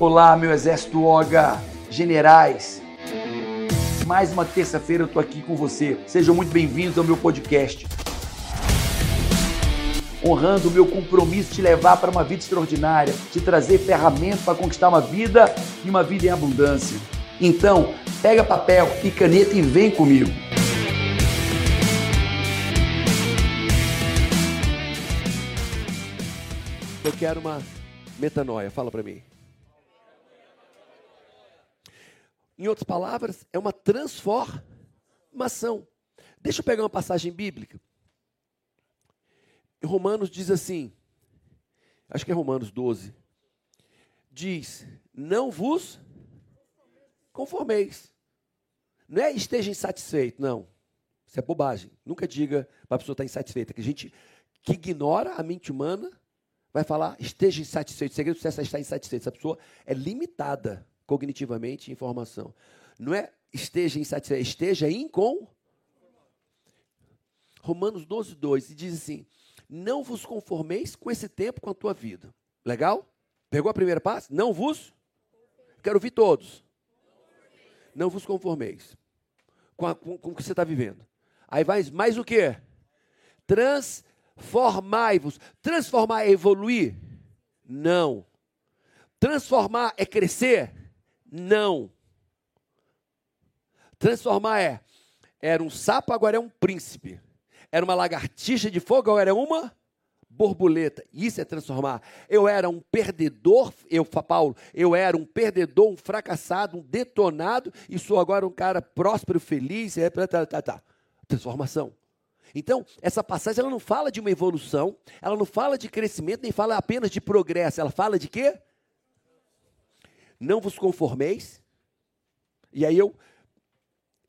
Olá, meu exército Oga, generais. Mais uma terça-feira eu tô aqui com você. Sejam muito bem-vindos ao meu podcast. Honrando o meu compromisso de te levar para uma vida extraordinária, te trazer ferramentas para conquistar uma vida e uma vida em abundância. Então, pega papel e caneta e vem comigo. Eu quero uma metanoia, fala para mim. Em outras palavras, é uma transformação. Deixa eu pegar uma passagem bíblica. Romanos diz assim, acho que é Romanos 12, diz: Não vos conformeis. Não é esteja insatisfeito, não. Isso é bobagem. Nunca diga para a pessoa estar insatisfeita. Que a gente que ignora a mente humana vai falar esteja insatisfeito. O segredo é estar insatisfeito. Essa pessoa é limitada cognitivamente informação. Não é esteja insatisfeito, esteja incom. Romanos 12, 2, e diz assim: Não vos conformeis com esse tempo, com a tua vida. Legal? Pegou a primeira parte? Não vos? Quero ouvir todos. Não vos conformeis com, a, com, com o que você está vivendo. Aí vai mais o que? Transformai-vos. Transformar é evoluir? Não. Transformar é crescer? Não. Transformar é. Era um sapo, agora é um príncipe. Era uma lagartixa de fogo, agora é uma borboleta. Isso é transformar. Eu era um perdedor, eu, Paulo, eu era um perdedor, um fracassado, um detonado, e sou agora um cara próspero, feliz, é, tá, tá, tá. tá. Transformação. Então, essa passagem ela não fala de uma evolução, ela não fala de crescimento, nem fala apenas de progresso, ela fala de quê? Não vos conformeis. E aí eu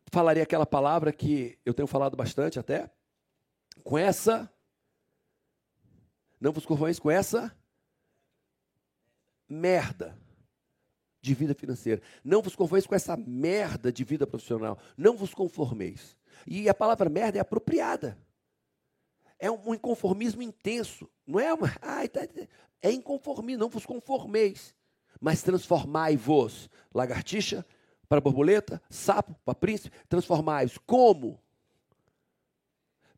falarei aquela palavra que eu tenho falado bastante até, com essa, não vos conformeis com essa merda de vida financeira. Não vos conformeis com essa merda de vida profissional. Não vos conformeis. E a palavra merda é apropriada. É um inconformismo intenso. Não é uma. Ai, tá, é inconformismo. Não vos conformeis mas transformai-vos. Lagartixa para borboleta, sapo para príncipe, transformai-vos. Como?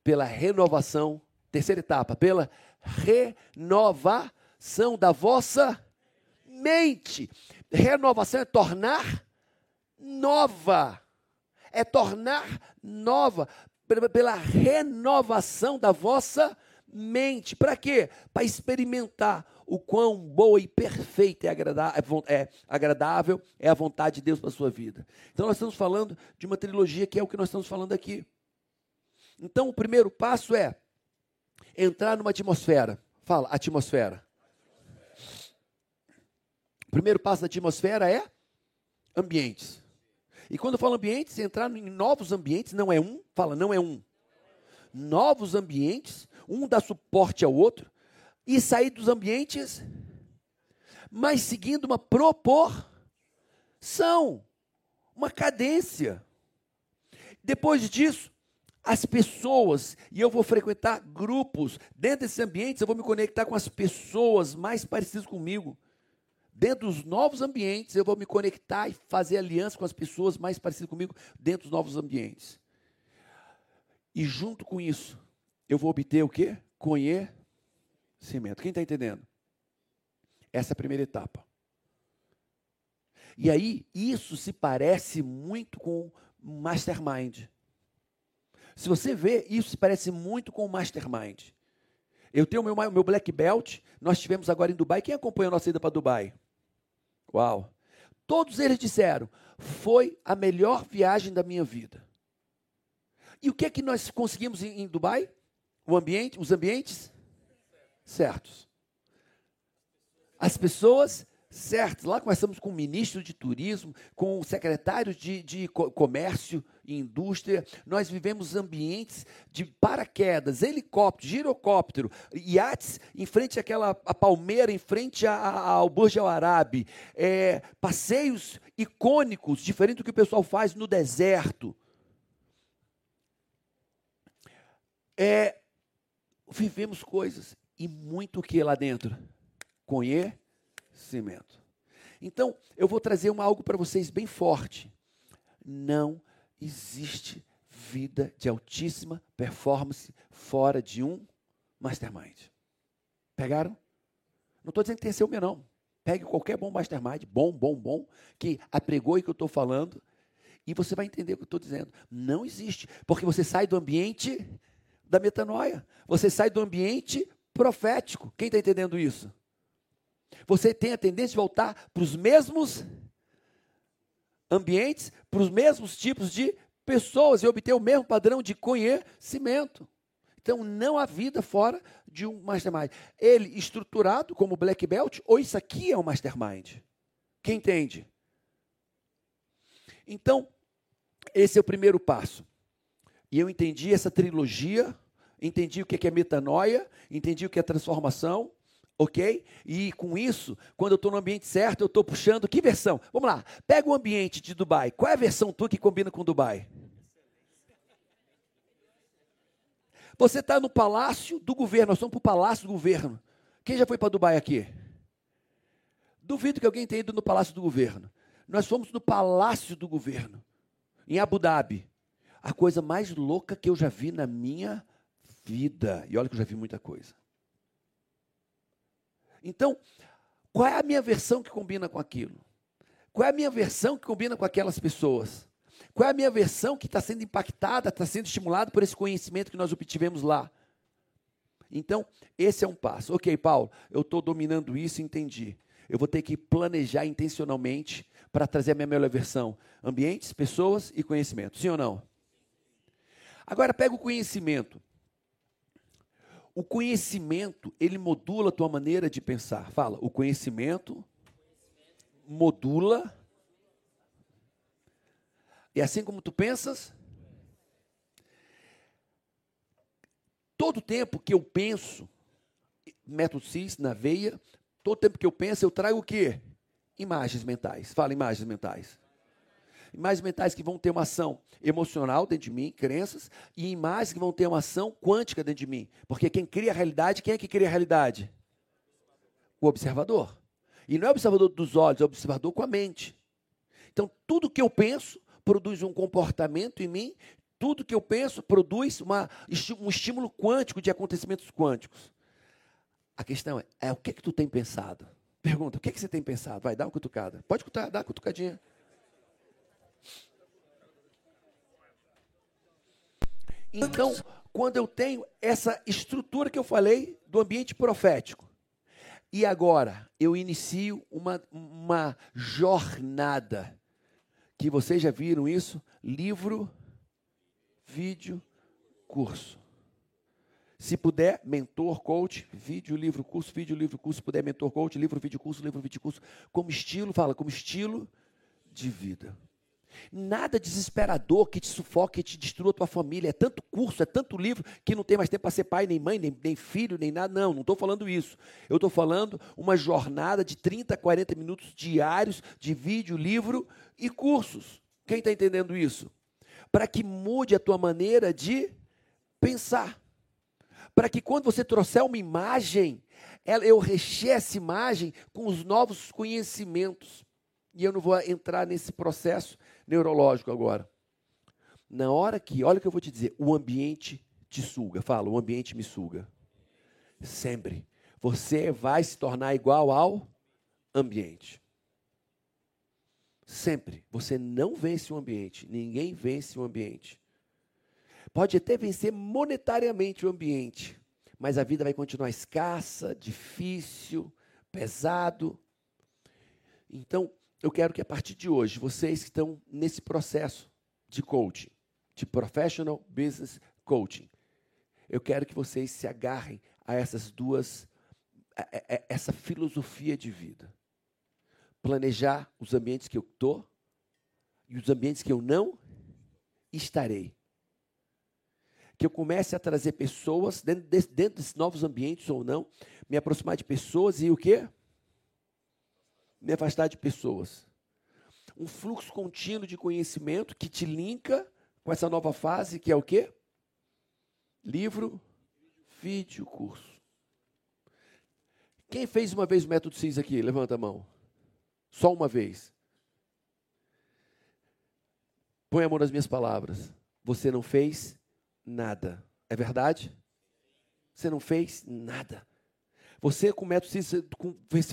Pela renovação, terceira etapa, pela renovação da vossa mente. Renovação é tornar nova. É tornar nova. Pela renovação da vossa mente. Para quê? Para experimentar o quão boa e perfeita é, é, é agradável é a vontade de Deus para a sua vida. Então, nós estamos falando de uma trilogia que é o que nós estamos falando aqui. Então, o primeiro passo é entrar numa atmosfera. Fala, atmosfera. O primeiro passo da atmosfera é ambientes. E quando eu falo ambientes, entrar em novos ambientes, não é um, fala, não é um. Novos ambientes, um dá suporte ao outro, e sair dos ambientes, mas seguindo uma proporção, uma cadência. Depois disso, as pessoas, e eu vou frequentar grupos, dentro desses ambientes eu vou me conectar com as pessoas mais parecidas comigo. Dentro dos novos ambientes, eu vou me conectar e fazer aliança com as pessoas mais parecidas comigo dentro dos novos ambientes. E junto com isso, eu vou obter o quê? Conhecer cimento. Quem está entendendo? Essa é a primeira etapa. E aí, isso se parece muito com mastermind. Se você vê, isso se parece muito com o mastermind. Eu tenho o meu, meu black belt, nós tivemos agora em Dubai. Quem acompanhou a nossa ida para Dubai? Uau! Todos eles disseram: foi a melhor viagem da minha vida. E o que é que nós conseguimos em, em Dubai? Ambiente, os ambientes certos. As pessoas certas. Lá começamos com o ministro de turismo, com o secretário de, de comércio e indústria. Nós vivemos ambientes de paraquedas, helicóptero, girocóptero, iates em frente àquela a palmeira, em frente a, a, ao Burj Al Arab. É, passeios icônicos, diferente do que o pessoal faz no deserto. É, vivemos coisas e muito que lá dentro? Conhecimento. Então, eu vou trazer uma, algo para vocês bem forte. Não existe vida de altíssima performance fora de um mastermind. Pegaram? Não estou dizendo que ser o meu, não. Pegue qualquer bom mastermind, bom, bom, bom, que apregou e que eu estou falando, e você vai entender o que eu estou dizendo. Não existe, porque você sai do ambiente da metanoia, você sai do ambiente profético. Quem está entendendo isso? Você tem a tendência de voltar para os mesmos ambientes, para os mesmos tipos de pessoas e obter o mesmo padrão de conhecimento. Então, não há vida fora de um mastermind. Ele estruturado como black belt, ou isso aqui é um mastermind? Quem entende? Então, esse é o primeiro passo. E eu entendi essa trilogia, entendi o que é metanoia, entendi o que é transformação, ok? E com isso, quando eu estou no ambiente certo, eu estou puxando que versão? Vamos lá, pega o ambiente de Dubai. Qual é a versão tua que combina com Dubai? Você está no palácio do governo, nós estamos para o palácio do governo. Quem já foi para Dubai aqui? Duvido que alguém tenha ido no palácio do governo. Nós fomos no palácio do governo, em Abu Dhabi. A coisa mais louca que eu já vi na minha vida. E olha que eu já vi muita coisa. Então, qual é a minha versão que combina com aquilo? Qual é a minha versão que combina com aquelas pessoas? Qual é a minha versão que está sendo impactada, está sendo estimulada por esse conhecimento que nós obtivemos lá? Então, esse é um passo. Ok, Paulo, eu estou dominando isso, entendi. Eu vou ter que planejar intencionalmente para trazer a minha melhor versão. Ambientes, pessoas e conhecimento. Sim ou não? Agora, pega o conhecimento. O conhecimento, ele modula a tua maneira de pensar. Fala, o conhecimento modula. E assim como tu pensas, todo tempo que eu penso, método CIS na veia, todo tempo que eu penso, eu trago o quê? Imagens mentais. Fala imagens mentais imagens mentais que vão ter uma ação emocional dentro de mim, crenças, e imagens que vão ter uma ação quântica dentro de mim. Porque quem cria a realidade, quem é que cria a realidade? O observador. E não é o observador dos olhos, é o observador com a mente. Então, tudo que eu penso produz um comportamento em mim, tudo que eu penso produz uma, um estímulo quântico de acontecimentos quânticos. A questão é, é o que, que tu tem pensado? Pergunta, o que, que você tem pensado? Vai, dá uma cutucada. Pode cutucar, dá uma cutucadinha. Então, quando eu tenho essa estrutura que eu falei do ambiente profético, e agora eu inicio uma, uma jornada, que vocês já viram isso? Livro, vídeo, curso. Se puder, mentor, coach, vídeo, livro, curso, vídeo, livro, curso. Se puder, mentor, coach, livro, vídeo, curso, livro, vídeo, curso. Como estilo, fala, como estilo de vida. Nada desesperador que te sufoque, que te destrua a tua família. É tanto curso, é tanto livro, que não tem mais tempo para ser pai, nem mãe, nem, nem filho, nem nada. Não, não estou falando isso. Eu estou falando uma jornada de 30, 40 minutos diários de vídeo, livro e cursos. Quem está entendendo isso? Para que mude a tua maneira de pensar. Para que quando você trouxer uma imagem, eu recheie essa imagem com os novos conhecimentos. E eu não vou entrar nesse processo neurológico agora. Na hora que, olha o que eu vou te dizer, o ambiente te suga. Fala, o ambiente me suga. Sempre. Você vai se tornar igual ao ambiente. Sempre. Você não vence o ambiente. Ninguém vence o ambiente. Pode até vencer monetariamente o ambiente, mas a vida vai continuar escassa, difícil, pesado. Então, eu quero que a partir de hoje, vocês que estão nesse processo de coaching, de professional business coaching, eu quero que vocês se agarrem a essas duas, a, a, a essa filosofia de vida. Planejar os ambientes que eu estou e os ambientes que eu não estarei. Que eu comece a trazer pessoas dentro, desse, dentro desses novos ambientes ou não, me aproximar de pessoas e o quê? Me afastar de pessoas. Um fluxo contínuo de conhecimento que te linka com essa nova fase, que é o quê? Livro, vídeo, curso. Quem fez uma vez o método CIS aqui? Levanta a mão. Só uma vez. Põe a mão nas minhas palavras. Você não fez nada. É verdade? Você não fez nada. Você com método CIS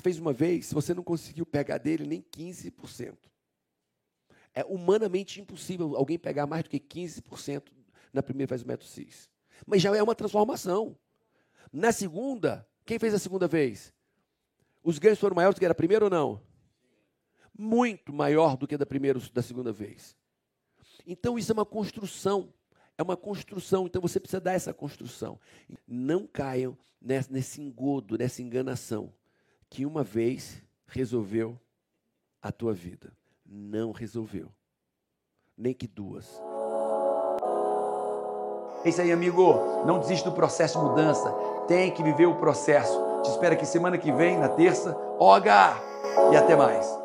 fez uma vez, você não conseguiu pegar dele nem 15%. É humanamente impossível alguém pegar mais do que 15% na primeira vez do método CIS. Mas já é uma transformação. Na segunda, quem fez a segunda vez? Os ganhos foram maiores do que era a primeira ou não? Muito maior do que da primeira da segunda vez. Então isso é uma construção. É uma construção, então você precisa dar essa construção. Não caiam nesse engodo, nessa enganação, que uma vez resolveu a tua vida. Não resolveu. Nem que duas. É isso aí, amigo. Não desiste do processo de mudança. Tem que viver o processo. Te espero aqui semana que vem, na terça. Oga! E até mais.